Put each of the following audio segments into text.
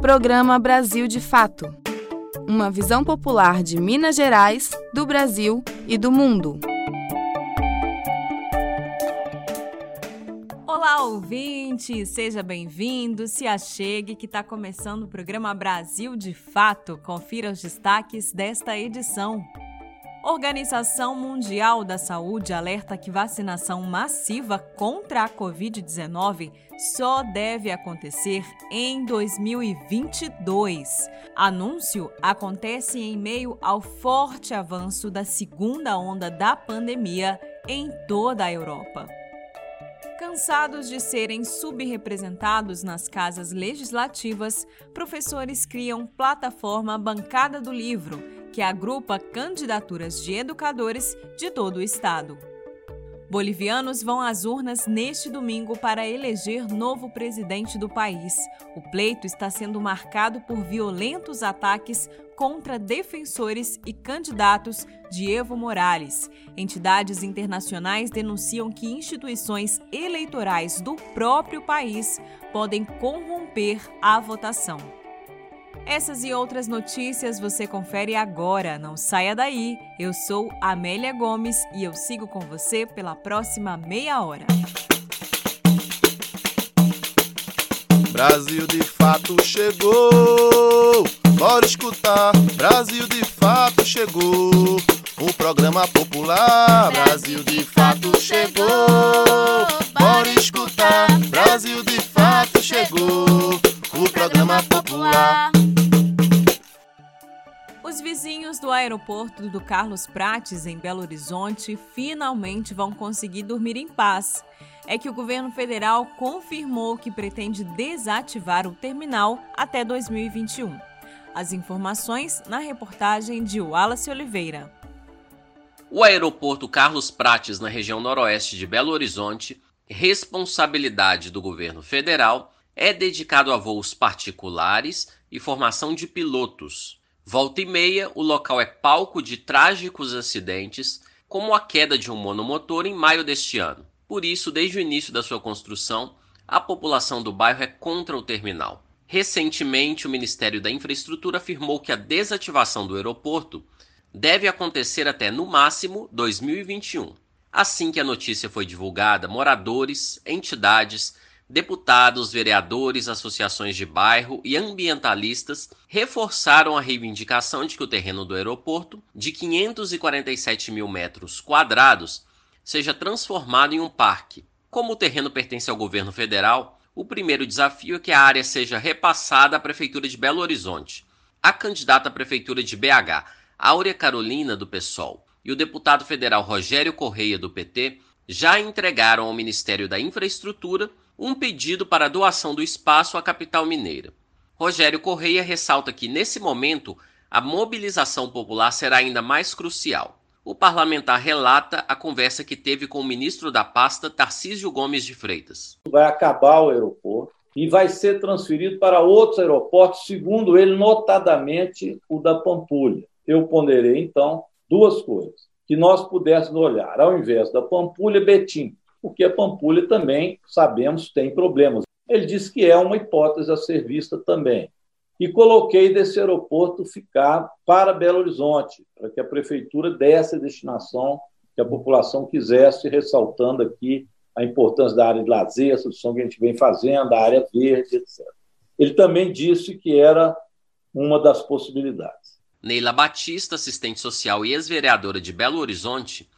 Programa Brasil de Fato Uma visão popular de Minas Gerais, do Brasil e do mundo. Olá, ouvinte! Seja bem-vindo, se achegue que está começando o programa Brasil de Fato. Confira os destaques desta edição. Organização Mundial da Saúde alerta que vacinação massiva contra a Covid-19 só deve acontecer em 2022. Anúncio acontece em meio ao forte avanço da segunda onda da pandemia em toda a Europa. Cansados de serem subrepresentados nas casas legislativas, professores criam plataforma Bancada do Livro que agrupa candidaturas de educadores de todo o estado. Bolivianos vão às urnas neste domingo para eleger novo presidente do país. O pleito está sendo marcado por violentos ataques contra defensores e candidatos de Evo Morales. Entidades internacionais denunciam que instituições eleitorais do próprio país podem corromper a votação. Essas e outras notícias você confere agora, não saia daí. Eu sou Amélia Gomes e eu sigo com você pela próxima meia hora. Brasil de fato chegou, bora escutar. Brasil de fato chegou, o programa popular. Brasil de fato chegou, bora escutar. Brasil de fato chegou, o programa popular. Os vizinhos do aeroporto do Carlos Prates, em Belo Horizonte, finalmente vão conseguir dormir em paz. É que o governo federal confirmou que pretende desativar o terminal até 2021. As informações na reportagem de Wallace Oliveira. O aeroporto Carlos Prates, na região noroeste de Belo Horizonte, responsabilidade do governo federal, é dedicado a voos particulares e formação de pilotos. Volta e meia, o local é palco de trágicos acidentes, como a queda de um monomotor em maio deste ano. Por isso, desde o início da sua construção, a população do bairro é contra o terminal. Recentemente, o Ministério da Infraestrutura afirmou que a desativação do aeroporto deve acontecer até no máximo 2021. Assim que a notícia foi divulgada, moradores, entidades, deputados, vereadores, associações de bairro e ambientalistas reforçaram a reivindicação de que o terreno do aeroporto, de 547 mil metros quadrados, seja transformado em um parque. Como o terreno pertence ao governo federal, o primeiro desafio é que a área seja repassada à Prefeitura de Belo Horizonte. A candidata à Prefeitura de BH, Áurea Carolina, do PSOL, e o deputado federal Rogério Correia, do PT, já entregaram ao Ministério da Infraestrutura um pedido para a doação do espaço à capital mineira. Rogério Correia ressalta que, nesse momento, a mobilização popular será ainda mais crucial. O parlamentar relata a conversa que teve com o ministro da pasta, Tarcísio Gomes de Freitas. Vai acabar o aeroporto e vai ser transferido para outros aeroportos, segundo ele, notadamente o da Pampulha. Eu ponderei, então, duas coisas que nós pudéssemos olhar, ao invés da Pampulha, Betim porque a Pampulha também, sabemos, tem problemas. Ele disse que é uma hipótese a ser vista também. E coloquei desse aeroporto ficar para Belo Horizonte, para que a prefeitura desse a destinação que a população quisesse, ressaltando aqui a importância da área de lazer, a solução que a gente vem fazendo, a área verde, etc. Ele também disse que era uma das possibilidades. Neila Batista, assistente social e ex-vereadora de Belo Horizonte,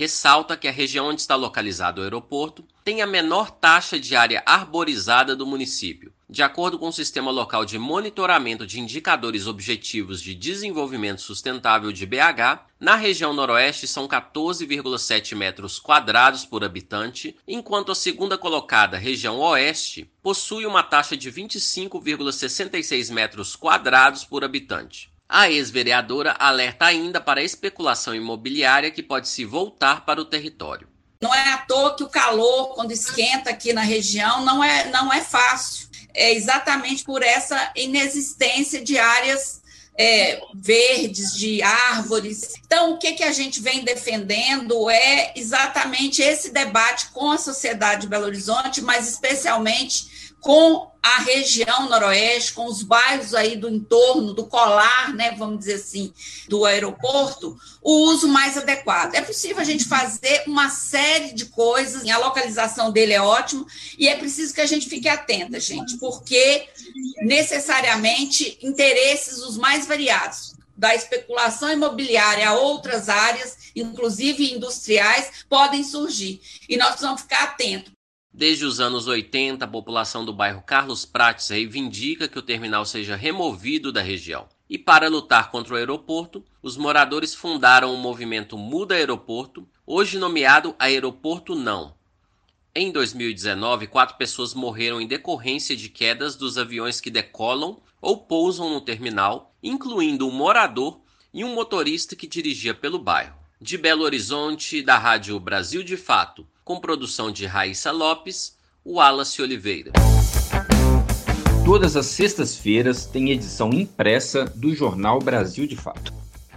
ressalta que a região onde está localizado o aeroporto tem a menor taxa de área arborizada do município. De acordo com o Sistema Local de Monitoramento de Indicadores Objetivos de Desenvolvimento Sustentável de BH, na região noroeste são 14,7 metros quadrados por habitante, enquanto a segunda colocada, região oeste, possui uma taxa de 25,66 metros quadrados por habitante. A ex-vereadora alerta ainda para a especulação imobiliária que pode se voltar para o território. Não é à toa que o calor, quando esquenta aqui na região, não é, não é fácil. É exatamente por essa inexistência de áreas é, verdes, de árvores. Então, o que, que a gente vem defendendo é exatamente esse debate com a sociedade de Belo Horizonte, mas especialmente com a região noroeste, com os bairros aí do entorno, do colar, né, vamos dizer assim, do aeroporto, o uso mais adequado. É possível a gente fazer uma série de coisas, a localização dele é ótimo, e é preciso que a gente fique atenta, gente, porque necessariamente interesses os mais variados, da especulação imobiliária a outras áreas, inclusive industriais, podem surgir. E nós precisamos ficar atentos. Desde os anos 80, a população do bairro Carlos Prates reivindica que o terminal seja removido da região. E para lutar contra o aeroporto, os moradores fundaram o movimento Muda Aeroporto, hoje nomeado Aeroporto Não. Em 2019, quatro pessoas morreram em decorrência de quedas dos aviões que decolam ou pousam no terminal, incluindo um morador e um motorista que dirigia pelo bairro. De Belo Horizonte, da Rádio Brasil de Fato, com produção de Raíssa Lopes, Wallace Oliveira. Todas as sextas-feiras tem edição impressa do jornal Brasil de Fato,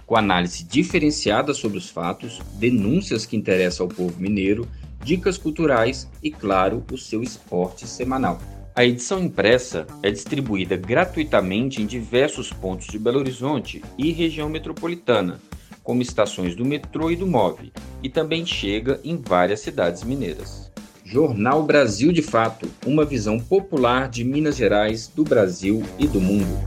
com análise diferenciada sobre os fatos, denúncias que interessam ao povo mineiro, dicas culturais e, claro, o seu esporte semanal. A edição impressa é distribuída gratuitamente em diversos pontos de Belo Horizonte e região metropolitana como estações do metrô e do MOV, e também chega em várias cidades mineiras. Jornal Brasil de Fato, uma visão popular de Minas Gerais, do Brasil e do mundo.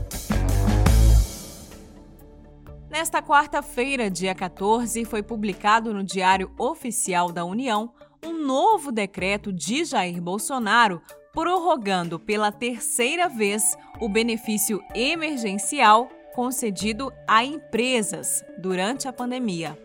Nesta quarta-feira, dia 14, foi publicado no Diário Oficial da União um novo decreto de Jair Bolsonaro prorrogando pela terceira vez o benefício emergencial concedido a empresas durante a pandemia,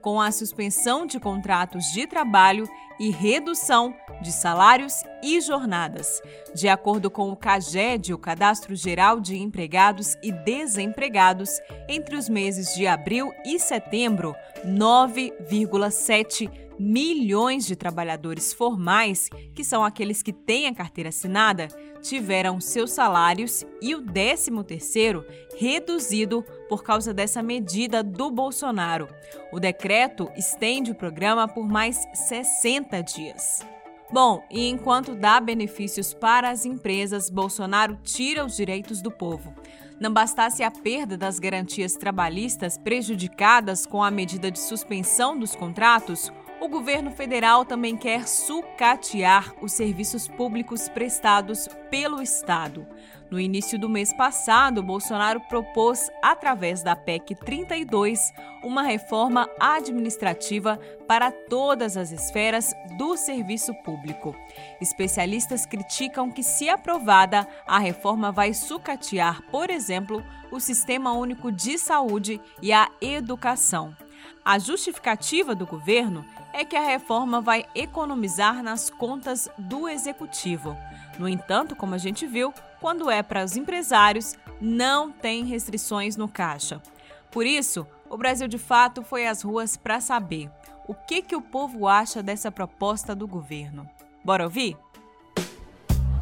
com a suspensão de contratos de trabalho e redução de salários e jornadas. De acordo com o CAGED, o Cadastro Geral de Empregados e Desempregados, entre os meses de abril e setembro, 9,7 milhões de trabalhadores formais, que são aqueles que têm a carteira assinada, tiveram seus salários e o 13º reduzido por causa dessa medida do Bolsonaro. O decreto estende o programa por mais 60 dias. Bom, e enquanto dá benefícios para as empresas, Bolsonaro tira os direitos do povo. Não bastasse a perda das garantias trabalhistas prejudicadas com a medida de suspensão dos contratos, o governo federal também quer sucatear os serviços públicos prestados pelo Estado. No início do mês passado, Bolsonaro propôs, através da PEC 32, uma reforma administrativa para todas as esferas do serviço público. Especialistas criticam que, se aprovada, a reforma vai sucatear, por exemplo, o Sistema Único de Saúde e a educação. A justificativa do governo é que a reforma vai economizar nas contas do executivo. No entanto, como a gente viu, quando é para os empresários, não tem restrições no caixa. Por isso, o Brasil de fato foi às ruas para saber o que, que o povo acha dessa proposta do governo. Bora ouvir?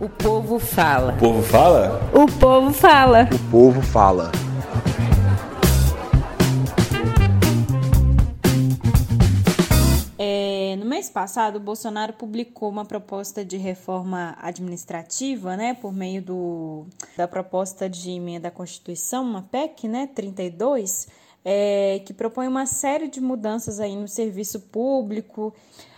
O povo fala. O povo fala? O povo fala. O povo fala. Passado, o Bolsonaro publicou uma proposta de reforma administrativa, né, por meio do, da proposta de emenda à Constituição, uma PEC, né, 32, é, que propõe uma série de mudanças aí no serviço público.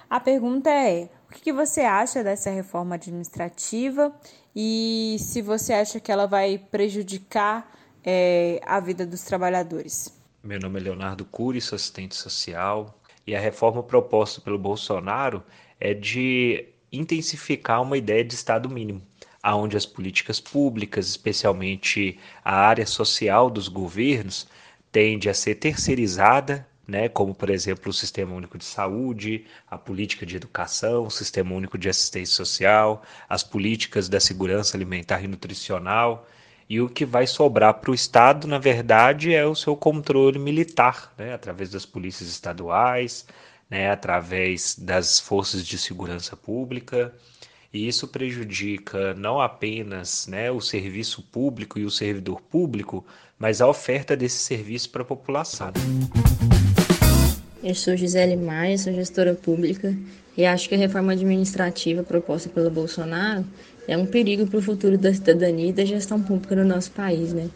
A pergunta é: o que você acha dessa reforma administrativa e se você acha que ela vai prejudicar é, a vida dos trabalhadores? Meu nome é Leonardo Cury, assistente social, e a reforma proposta pelo Bolsonaro é de intensificar uma ideia de Estado mínimo, aonde as políticas públicas, especialmente a área social dos governos, tende a ser terceirizada, né, como por exemplo o Sistema Único de Saúde, a política de educação, o Sistema Único de Assistência Social, as políticas da segurança alimentar e nutricional, e o que vai sobrar para o Estado, na verdade, é o seu controle militar, né, através das polícias estaduais, né, através das forças de segurança pública. E isso prejudica não apenas né, o serviço público e o servidor público, mas a oferta desse serviço para a população. Eu sou Gisele Maia, sou gestora pública e acho que a reforma administrativa proposta pelo Bolsonaro é um perigo para o futuro da cidadania e da gestão pública no nosso país, né?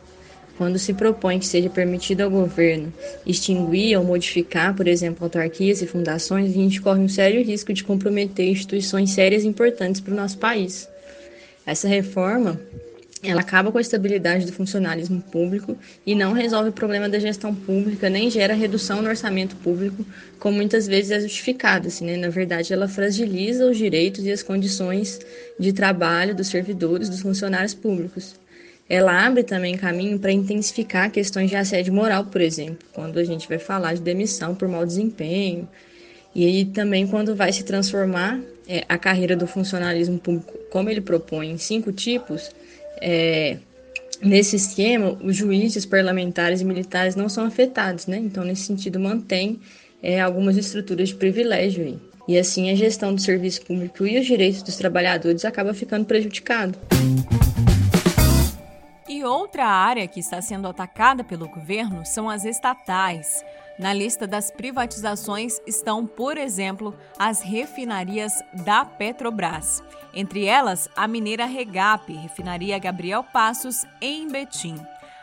Quando se propõe que seja permitido ao governo extinguir ou modificar, por exemplo, autarquias e fundações, a gente corre um sério risco de comprometer instituições sérias e importantes para o nosso país. Essa reforma ela acaba com a estabilidade do funcionalismo público e não resolve o problema da gestão pública, nem gera redução no orçamento público, como muitas vezes é justificado. Assim, né? Na verdade, ela fragiliza os direitos e as condições de trabalho dos servidores, dos funcionários públicos. Ela abre também caminho para intensificar questões de assédio moral, por exemplo, quando a gente vai falar de demissão por mau desempenho, e aí também quando vai se transformar é, a carreira do funcionalismo público, como ele propõe, em cinco tipos, é, nesse esquema, os juízes, parlamentares e militares não são afetados, né? Então, nesse sentido, mantém é, algumas estruturas de privilégio aí. E assim, a gestão do serviço público e os direitos dos trabalhadores acaba ficando prejudicado. E outra área que está sendo atacada pelo governo são as estatais. Na lista das privatizações estão, por exemplo, as refinarias da Petrobras. Entre elas, a mineira Regap, refinaria Gabriel Passos, em Betim.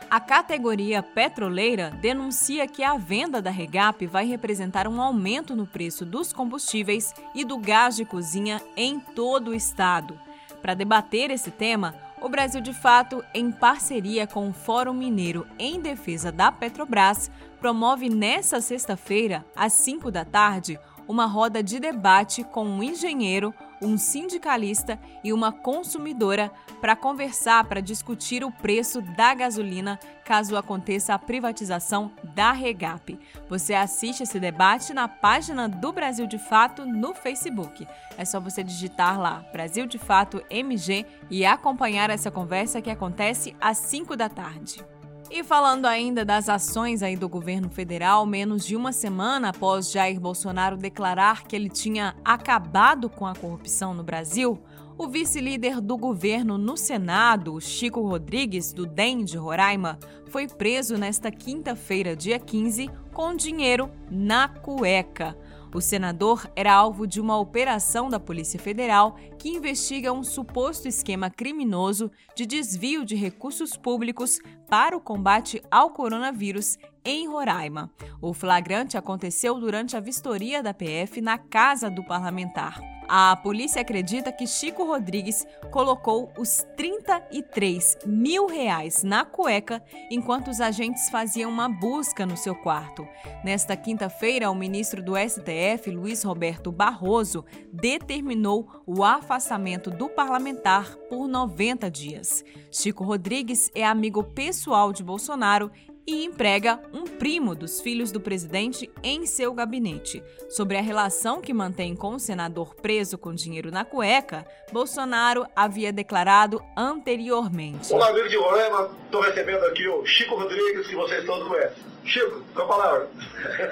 A categoria petroleira denuncia que a venda da Regap vai representar um aumento no preço dos combustíveis e do gás de cozinha em todo o estado. Para debater esse tema, o Brasil de Fato, em parceria com o Fórum Mineiro em Defesa da Petrobras, promove nesta sexta-feira, às 5 da tarde, uma roda de debate com um engenheiro, um sindicalista e uma consumidora para conversar, para discutir o preço da gasolina caso aconteça a privatização da Regap. Você assiste esse debate na página do Brasil de Fato no Facebook. É só você digitar lá Brasil de Fato MG e acompanhar essa conversa que acontece às 5 da tarde. E falando ainda das ações aí do governo federal, menos de uma semana após Jair Bolsonaro declarar que ele tinha acabado com a corrupção no Brasil, o vice-líder do governo no Senado, Chico Rodrigues, do DEM de Roraima, foi preso nesta quinta-feira, dia 15, com dinheiro na cueca. O senador era alvo de uma operação da Polícia Federal que investiga um suposto esquema criminoso de desvio de recursos públicos para o combate ao coronavírus em Roraima. O flagrante aconteceu durante a vistoria da PF na casa do parlamentar. A polícia acredita que Chico Rodrigues colocou os 33 mil reais na cueca enquanto os agentes faziam uma busca no seu quarto. Nesta quinta-feira, o ministro do STF, Luiz Roberto Barroso, determinou o afastamento do parlamentar por 90 dias. Chico Rodrigues é amigo pessoal de Bolsonaro e emprega um primo dos filhos do presidente em seu gabinete. Sobre a relação que mantém com o senador preso com dinheiro na cueca, Bolsonaro havia declarado anteriormente. Olá, amigo de Roraima, estou recebendo aqui o Chico Rodrigues, que vocês todos conhecem. Chico, com a palavra.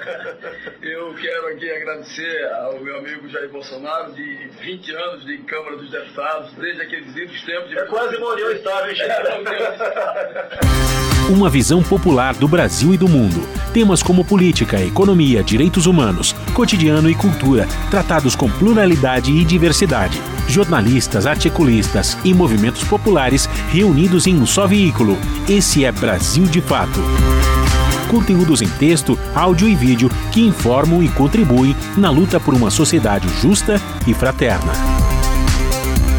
Eu quero aqui agradecer ao meu amigo Jair Bolsonaro, de 20 anos de Câmara dos Deputados, desde aqueles idos tempos de... É quase uma união estável, hein, Chico? Uma visão popular do Brasil e do mundo. Temas como política, economia, direitos humanos, cotidiano e cultura, tratados com pluralidade e diversidade. Jornalistas, articulistas e movimentos populares reunidos em um só veículo. Esse é Brasil de Fato conteúdos em texto, áudio e vídeo que informam e contribuem na luta por uma sociedade justa e fraterna.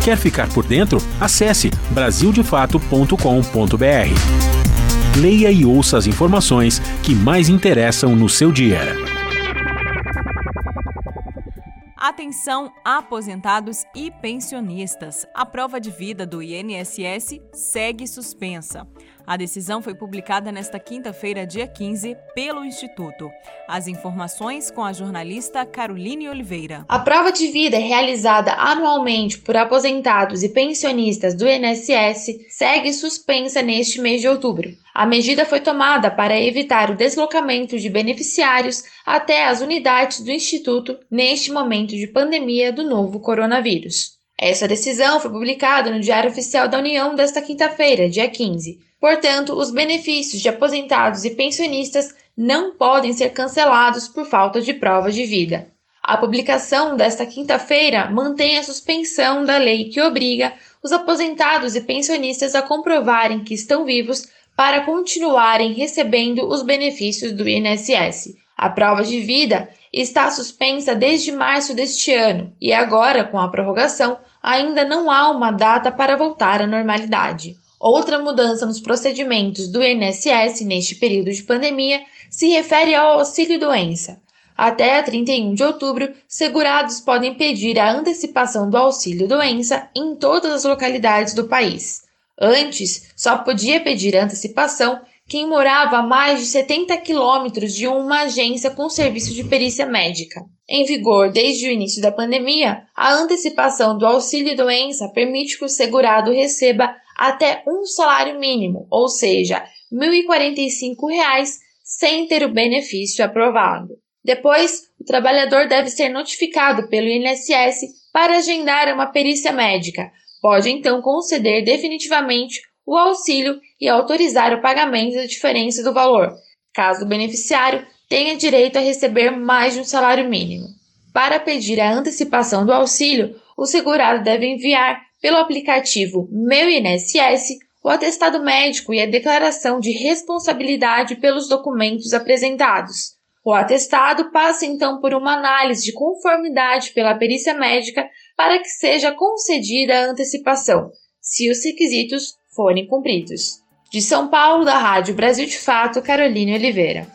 Quer ficar por dentro? Acesse brasildefato.com.br. Leia e ouça as informações que mais interessam no seu dia. Atenção, aposentados e pensionistas. A prova de vida do INSS segue suspensa. A decisão foi publicada nesta quinta-feira, dia 15, pelo Instituto. As informações com a jornalista Caroline Oliveira. A prova de vida é realizada anualmente por aposentados e pensionistas do INSS segue suspensa neste mês de outubro. A medida foi tomada para evitar o deslocamento de beneficiários até as unidades do Instituto neste momento de pandemia do novo coronavírus. Essa decisão foi publicada no Diário Oficial da União desta quinta-feira, dia 15. Portanto, os benefícios de aposentados e pensionistas não podem ser cancelados por falta de prova de vida. A publicação desta quinta-feira mantém a suspensão da lei que obriga os aposentados e pensionistas a comprovarem que estão vivos para continuarem recebendo os benefícios do INSS. A prova de vida está suspensa desde março deste ano e agora, com a prorrogação, ainda não há uma data para voltar à normalidade. Outra mudança nos procedimentos do INSS neste período de pandemia se refere ao auxílio-doença. Até 31 de outubro, segurados podem pedir a antecipação do auxílio-doença em todas as localidades do país. Antes, só podia pedir antecipação quem morava a mais de 70 quilômetros de uma agência com serviço de perícia médica. Em vigor desde o início da pandemia, a antecipação do auxílio-doença permite que o segurado receba até um salário mínimo, ou seja, R$ 1.045, sem ter o benefício aprovado. Depois, o trabalhador deve ser notificado pelo INSS para agendar uma perícia médica. Pode então conceder definitivamente o auxílio e autorizar o pagamento da diferença do valor, caso o beneficiário tenha direito a receber mais de um salário mínimo. Para pedir a antecipação do auxílio, o segurado deve enviar pelo aplicativo Meu INSS o atestado médico e a declaração de responsabilidade pelos documentos apresentados. O atestado passa então por uma análise de conformidade pela perícia médica para que seja concedida a antecipação, se os requisitos forem cumpridos. De São Paulo, da Rádio Brasil de Fato, Caroline Oliveira.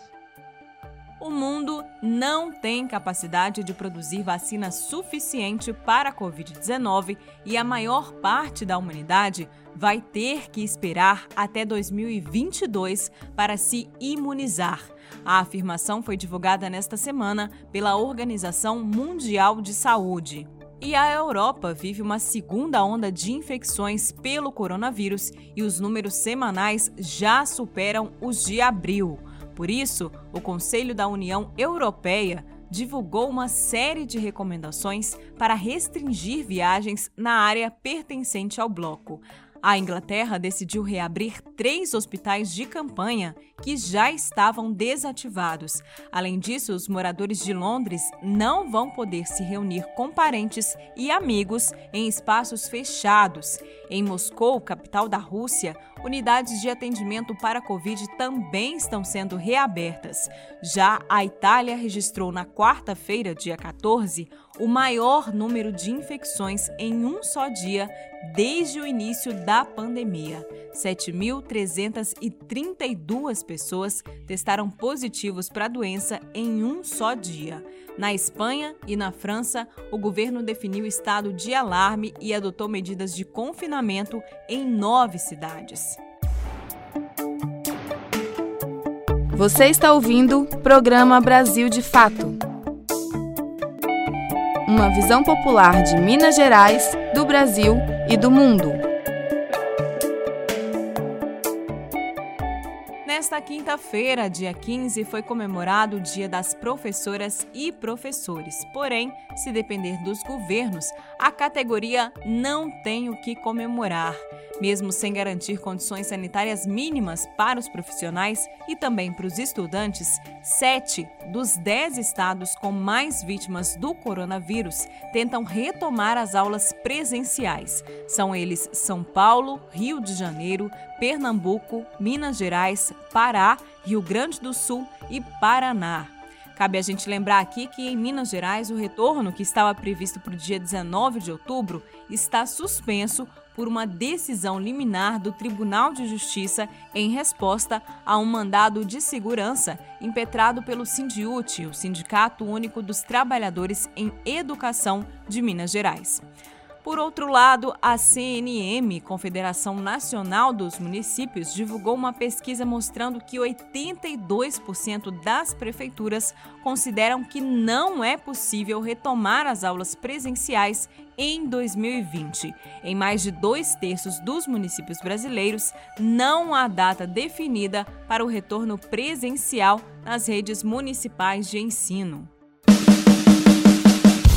O mundo não tem capacidade de produzir vacina suficiente para a Covid-19 e a maior parte da humanidade vai ter que esperar até 2022 para se imunizar. A afirmação foi divulgada nesta semana pela Organização Mundial de Saúde. E a Europa vive uma segunda onda de infecções pelo coronavírus e os números semanais já superam os de abril. Por isso, o Conselho da União Europeia divulgou uma série de recomendações para restringir viagens na área pertencente ao bloco. A Inglaterra decidiu reabrir três hospitais de campanha que já estavam desativados. Além disso, os moradores de Londres não vão poder se reunir com parentes e amigos em espaços fechados. Em Moscou, capital da Rússia, unidades de atendimento para Covid também estão sendo reabertas. Já a Itália registrou na quarta-feira, dia 14, o maior número de infecções em um só dia desde o início da pandemia. 7.332 pessoas testaram positivos para a doença em um só dia. Na Espanha e na França, o governo definiu estado de alarme e adotou medidas de confinamento em nove cidades. Você está ouvindo o programa Brasil de Fato uma visão popular de Minas Gerais, do Brasil e do mundo. Nesta quinta-feira, dia 15, foi comemorado o Dia das Professoras e Professores. Porém, se depender dos governos, a categoria não tem o que comemorar. Mesmo sem garantir condições sanitárias mínimas para os profissionais e também para os estudantes, sete dos dez estados com mais vítimas do coronavírus tentam retomar as aulas presenciais. São eles São Paulo, Rio de Janeiro, Pernambuco, Minas Gerais, Pará, Rio Grande do Sul e Paraná. Cabe a gente lembrar aqui que em Minas Gerais o retorno, que estava previsto para o dia 19 de outubro, está suspenso por uma decisão liminar do Tribunal de Justiça em resposta a um mandado de segurança impetrado pelo Sindiute, o Sindicato Único dos Trabalhadores em Educação de Minas Gerais. Por outro lado, a CNM, Confederação Nacional dos Municípios, divulgou uma pesquisa mostrando que 82% das prefeituras consideram que não é possível retomar as aulas presenciais em 2020. Em mais de dois terços dos municípios brasileiros, não há data definida para o retorno presencial nas redes municipais de ensino.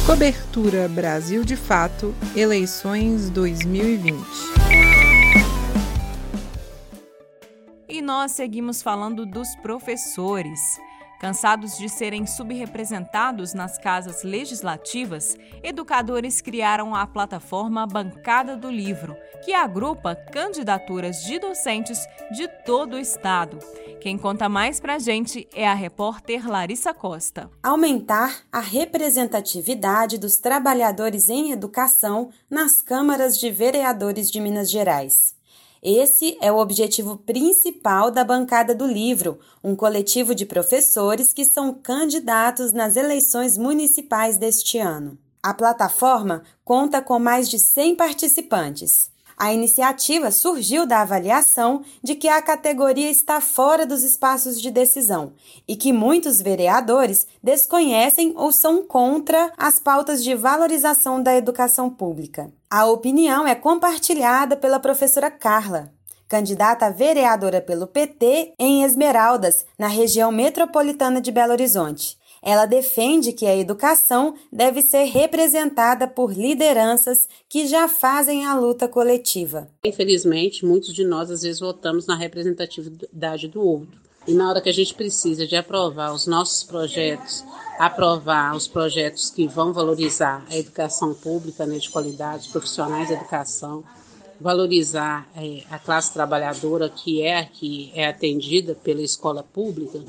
Cobertura Brasil de Fato, eleições 2020. E nós seguimos falando dos professores. Cansados de serem subrepresentados nas casas legislativas, educadores criaram a plataforma Bancada do Livro, que agrupa candidaturas de docentes de todo o estado. Quem conta mais pra gente é a repórter Larissa Costa. Aumentar a representatividade dos trabalhadores em educação nas câmaras de vereadores de Minas Gerais. Esse é o objetivo principal da Bancada do Livro, um coletivo de professores que são candidatos nas eleições municipais deste ano. A plataforma conta com mais de 100 participantes. A iniciativa surgiu da avaliação de que a categoria está fora dos espaços de decisão e que muitos vereadores desconhecem ou são contra as pautas de valorização da educação pública. A opinião é compartilhada pela professora Carla, candidata a vereadora pelo PT em Esmeraldas, na região metropolitana de Belo Horizonte. Ela defende que a educação deve ser representada por lideranças que já fazem a luta coletiva. Infelizmente, muitos de nós às vezes votamos na representatividade do outro. E na hora que a gente precisa de aprovar os nossos projetos, aprovar os projetos que vão valorizar a educação pública né, de qualidade, profissionais da educação, valorizar é, a classe trabalhadora que é que é atendida pela escola pública,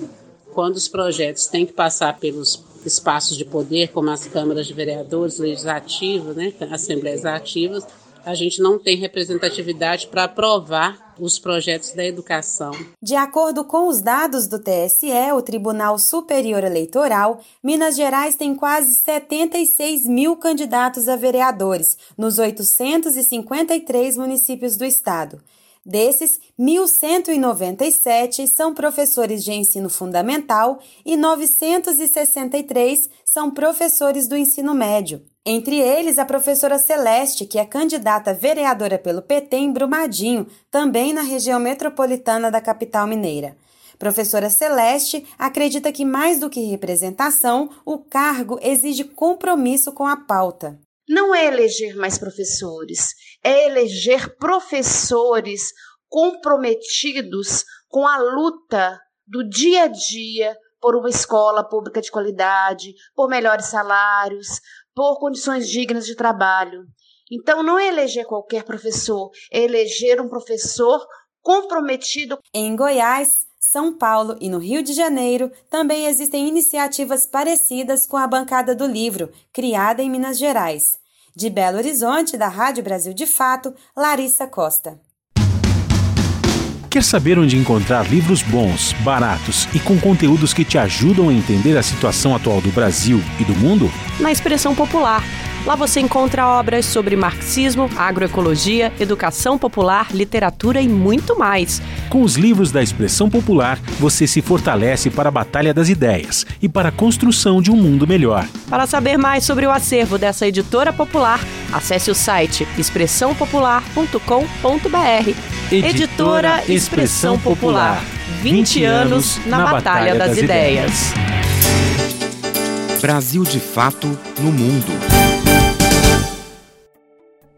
quando os projetos têm que passar pelos espaços de poder, como as câmaras de vereadores, legislativas, né, assembleias ativas, a gente não tem representatividade para aprovar os projetos da educação. De acordo com os dados do TSE, o Tribunal Superior Eleitoral, Minas Gerais tem quase 76 mil candidatos a vereadores nos 853 municípios do estado. Desses, 1.197 são professores de ensino fundamental e 963 são professores do ensino médio. Entre eles, a professora Celeste, que é candidata vereadora pelo PT em Brumadinho, também na região metropolitana da capital mineira. Professora Celeste acredita que, mais do que representação, o cargo exige compromisso com a pauta. Não é eleger mais professores, é eleger professores comprometidos com a luta do dia a dia por uma escola pública de qualidade, por melhores salários, por condições dignas de trabalho. Então, não é eleger qualquer professor, é eleger um professor comprometido. Em Goiás, São Paulo e no Rio de Janeiro também existem iniciativas parecidas com a Bancada do Livro, criada em Minas Gerais. De Belo Horizonte, da Rádio Brasil de Fato, Larissa Costa. Quer saber onde encontrar livros bons, baratos e com conteúdos que te ajudam a entender a situação atual do Brasil e do mundo? Na Expressão Popular. Lá você encontra obras sobre marxismo, agroecologia, educação popular, literatura e muito mais. Com os livros da Expressão Popular, você se fortalece para a batalha das ideias e para a construção de um mundo melhor. Para saber mais sobre o acervo dessa editora popular, acesse o site expressãopopular.com.br. Editora Expressão Popular. 20 anos na Batalha das Ideias. Brasil de Fato no Mundo.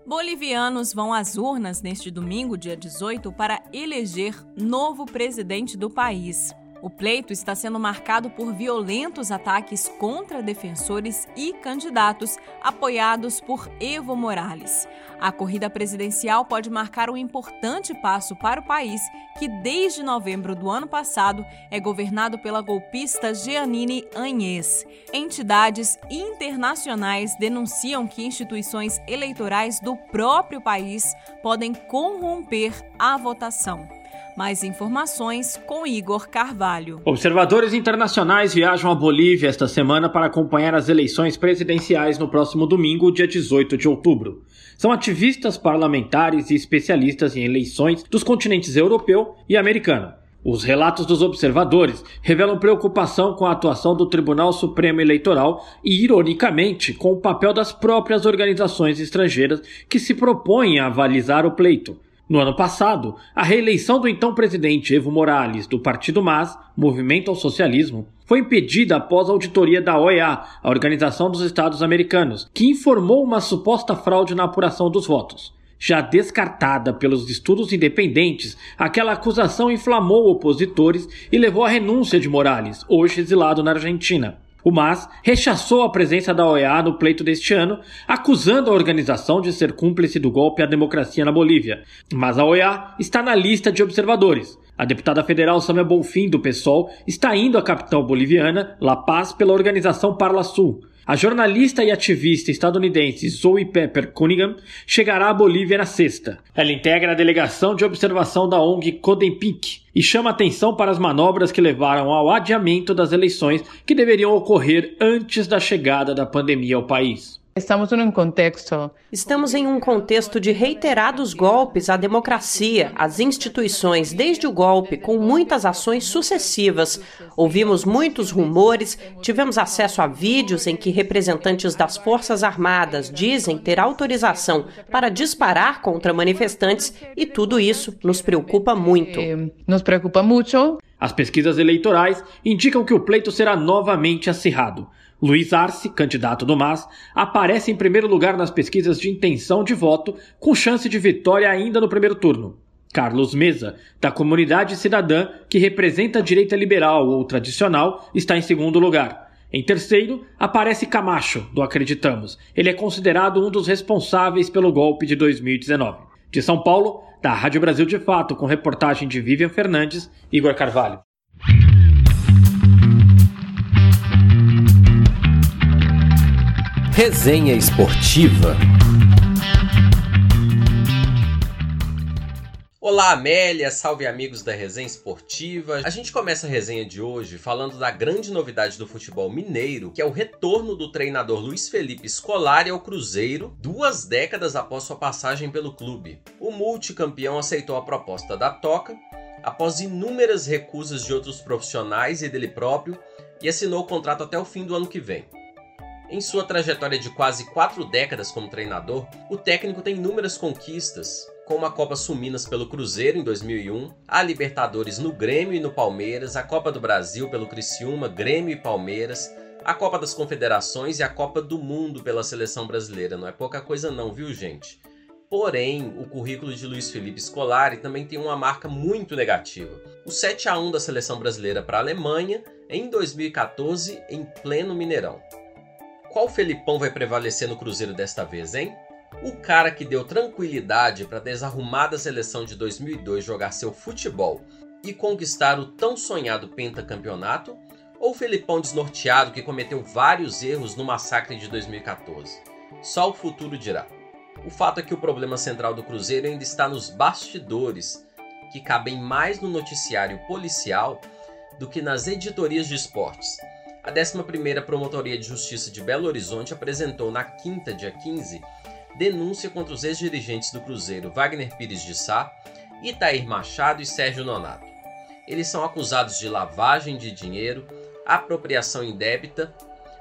Bolivianos vão às urnas neste domingo, dia 18, para eleger novo presidente do país. O pleito está sendo marcado por violentos ataques contra defensores e candidatos apoiados por Evo Morales. A corrida presidencial pode marcar um importante passo para o país, que desde novembro do ano passado é governado pela golpista Jeanine Anhes. Entidades internacionais denunciam que instituições eleitorais do próprio país podem corromper a votação. Mais informações com Igor Carvalho. Observadores internacionais viajam à Bolívia esta semana para acompanhar as eleições presidenciais no próximo domingo, dia 18 de outubro. São ativistas parlamentares e especialistas em eleições dos continentes europeu e americano. Os relatos dos observadores revelam preocupação com a atuação do Tribunal Supremo Eleitoral e, ironicamente, com o papel das próprias organizações estrangeiras que se propõem a avalizar o pleito. No ano passado, a reeleição do então presidente Evo Morales, do Partido MAS, Movimento ao Socialismo, foi impedida após a auditoria da OEA, a Organização dos Estados Americanos, que informou uma suposta fraude na apuração dos votos. Já descartada pelos estudos independentes, aquela acusação inflamou opositores e levou à renúncia de Morales, hoje exilado na Argentina. O MAS rechaçou a presença da OEA no pleito deste ano, acusando a organização de ser cúmplice do golpe à democracia na Bolívia. Mas a OEA está na lista de observadores. A deputada federal Samia Bonfim, do PSOL, está indo à capital boliviana, La Paz, pela organização Parla Sul. A jornalista e ativista estadunidense Zoe Pepper Cunningham chegará à Bolívia na sexta. Ela integra a delegação de observação da ONG Codempic e chama atenção para as manobras que levaram ao adiamento das eleições que deveriam ocorrer antes da chegada da pandemia ao país. Estamos em um contexto. Estamos em um contexto de reiterados golpes à democracia, às instituições, desde o golpe, com muitas ações sucessivas. Ouvimos muitos rumores, tivemos acesso a vídeos em que representantes das Forças Armadas dizem ter autorização para disparar contra manifestantes e tudo isso nos preocupa muito. Eh, nos preocupa muito. As pesquisas eleitorais indicam que o pleito será novamente acirrado. Luiz Arce, candidato do MAS, aparece em primeiro lugar nas pesquisas de intenção de voto, com chance de vitória ainda no primeiro turno. Carlos Mesa, da comunidade cidadã, que representa a direita liberal ou tradicional, está em segundo lugar. Em terceiro, aparece Camacho, do Acreditamos. Ele é considerado um dos responsáveis pelo golpe de 2019. De São Paulo, da Rádio Brasil de Fato, com reportagem de Vivian Fernandes Igor Carvalho. Resenha Esportiva. Olá, Amélia, salve amigos da Resenha Esportiva. A gente começa a resenha de hoje falando da grande novidade do futebol mineiro, que é o retorno do treinador Luiz Felipe Scolari ao Cruzeiro, duas décadas após sua passagem pelo clube. O multicampeão aceitou a proposta da Toca após inúmeras recusas de outros profissionais e dele próprio e assinou o contrato até o fim do ano que vem. Em sua trajetória de quase quatro décadas como treinador, o técnico tem inúmeras conquistas, como a Copa Suminas pelo Cruzeiro em 2001, a Libertadores no Grêmio e no Palmeiras, a Copa do Brasil pelo Criciúma, Grêmio e Palmeiras, a Copa das Confederações e a Copa do Mundo pela seleção brasileira. Não é pouca coisa não, viu, gente? Porém, o currículo de Luiz Felipe Scolari também tem uma marca muito negativa. O 7 a 1 da seleção brasileira para a Alemanha em 2014 em pleno Mineirão qual Felipão vai prevalecer no Cruzeiro desta vez, hein? O cara que deu tranquilidade para a desarrumada seleção de 2002 jogar seu futebol e conquistar o tão sonhado pentacampeonato? Ou o Felipão desnorteado que cometeu vários erros no massacre de 2014? Só o futuro dirá. O fato é que o problema central do Cruzeiro ainda está nos bastidores, que cabem mais no noticiário policial do que nas editorias de esportes. A 11ª Promotoria de Justiça de Belo Horizonte apresentou na quinta, dia 15, denúncia contra os ex-dirigentes do Cruzeiro Wagner Pires de Sá, Itair Machado e Sérgio Nonato. Eles são acusados de lavagem de dinheiro, apropriação indébita,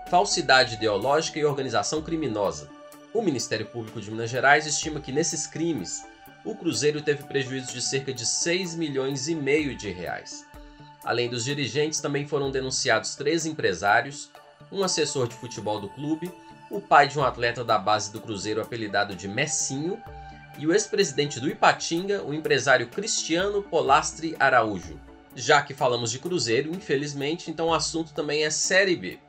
falsidade ideológica e organização criminosa. O Ministério Público de Minas Gerais estima que nesses crimes o Cruzeiro teve prejuízo de cerca de 6 milhões e meio de reais. Além dos dirigentes, também foram denunciados três empresários, um assessor de futebol do clube, o pai de um atleta da base do Cruzeiro apelidado de Messinho e o ex-presidente do Ipatinga, o empresário Cristiano Polastri Araújo. Já que falamos de Cruzeiro, infelizmente, então o assunto também é Série B.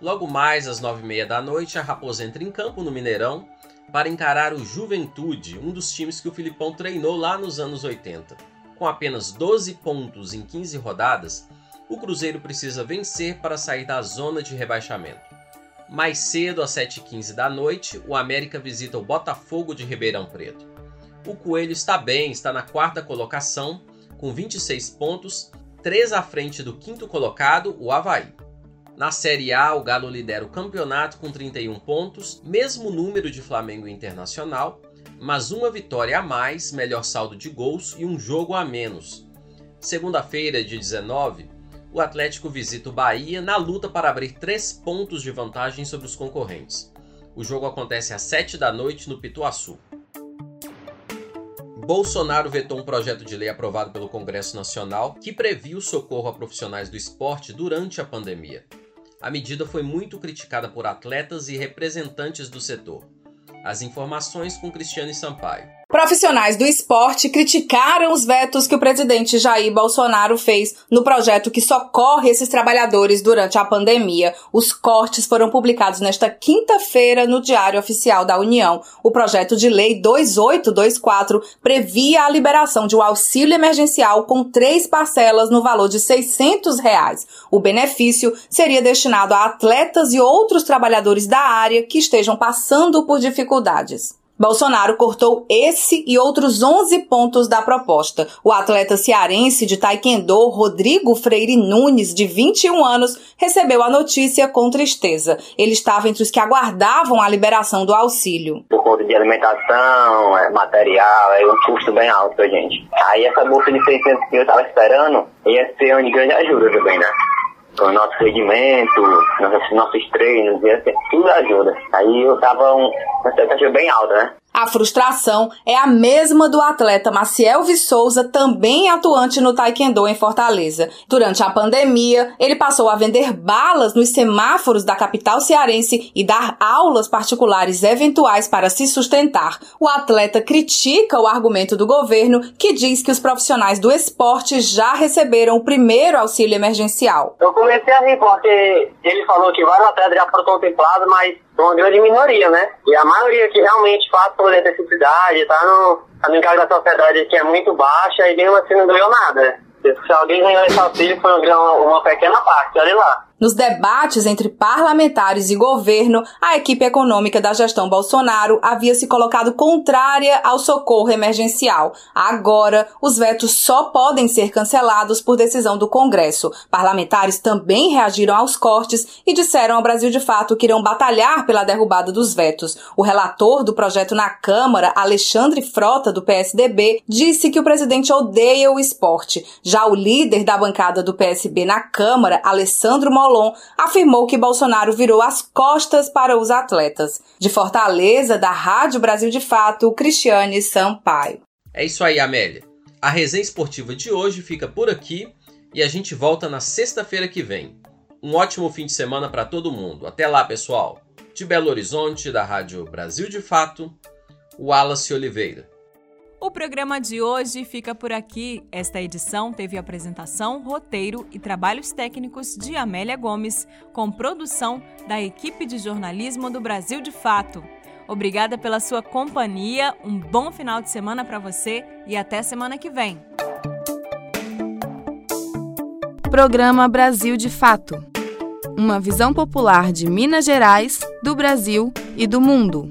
Logo mais às nove e meia da noite, a Raposa entra em campo no Mineirão para encarar o Juventude, um dos times que o Filipão treinou lá nos anos 80. Com apenas 12 pontos em 15 rodadas, o Cruzeiro precisa vencer para sair da zona de rebaixamento. Mais cedo, às 7h15 da noite, o América visita o Botafogo de Ribeirão Preto. O Coelho está bem, está na quarta colocação, com 26 pontos, 3 à frente do quinto colocado, o Havaí. Na Série A, o Galo lidera o campeonato com 31 pontos, mesmo número de Flamengo Internacional, mas uma vitória a mais, melhor saldo de gols e um jogo a menos. Segunda-feira, de 19, o Atlético visita o Bahia na luta para abrir três pontos de vantagem sobre os concorrentes. O jogo acontece às 7 da noite no Pituaçu. Bolsonaro vetou um projeto de lei aprovado pelo Congresso Nacional que previa o socorro a profissionais do esporte durante a pandemia. A medida foi muito criticada por atletas e representantes do setor. As informações com Cristiane Sampaio. Profissionais do esporte criticaram os vetos que o presidente Jair Bolsonaro fez no projeto que socorre esses trabalhadores durante a pandemia. Os cortes foram publicados nesta quinta-feira no Diário Oficial da União. O projeto de lei 2824 previa a liberação de um auxílio emergencial com três parcelas no valor de 600 reais. O benefício seria destinado a atletas e outros trabalhadores da área que estejam passando por dificuldades. Bolsonaro cortou esse e outros 11 pontos da proposta. O atleta cearense de taekwondo, Rodrigo Freire Nunes, de 21 anos, recebeu a notícia com tristeza. Ele estava entre os que aguardavam a liberação do auxílio. Por conta de alimentação, é, material, é um custo bem alto pra gente. Aí essa bolsa de 600 que eu estava esperando ia ser uma grande ajuda também, né? O nosso rendimento, nossos, nossos treinos, tudo ajuda. Aí eu tava um, uma expectativa bem alta, né? A frustração é a mesma do atleta Maciel Souza, também atuante no Taekwondo em Fortaleza. Durante a pandemia, ele passou a vender balas nos semáforos da capital cearense e dar aulas particulares eventuais para se sustentar. O atleta critica o argumento do governo que diz que os profissionais do esporte já receberam o primeiro auxílio emergencial. Eu comecei a rir porque ele falou que vários atletas já foram contemplados, mas uma grande minoria, né? E a maioria que realmente faz por necessidade, tá no, tá no encargo da sociedade que é muito baixa e mesmo assim não ganhou nada. Se alguém ganhou esse auxílio, foi uma, uma pequena parte, olha lá. Nos debates entre parlamentares e governo, a equipe econômica da gestão Bolsonaro havia se colocado contrária ao socorro emergencial. Agora, os vetos só podem ser cancelados por decisão do Congresso. Parlamentares também reagiram aos cortes e disseram ao Brasil de Fato que irão batalhar pela derrubada dos vetos. O relator do projeto na Câmara, Alexandre Frota, do PSDB, disse que o presidente odeia o esporte. Já o líder da bancada do PSB na Câmara, Alessandro Molina, Molon afirmou que Bolsonaro virou as costas para os atletas. De Fortaleza, da Rádio Brasil de Fato, Cristiane Sampaio. É isso aí, Amélia. A resenha esportiva de hoje fica por aqui e a gente volta na sexta-feira que vem. Um ótimo fim de semana para todo mundo. Até lá, pessoal. De Belo Horizonte, da Rádio Brasil de Fato, Wallace Oliveira. O programa de hoje fica por aqui. Esta edição teve apresentação, roteiro e trabalhos técnicos de Amélia Gomes, com produção da equipe de jornalismo do Brasil de Fato. Obrigada pela sua companhia, um bom final de semana para você e até semana que vem. Programa Brasil de Fato uma visão popular de Minas Gerais, do Brasil e do mundo.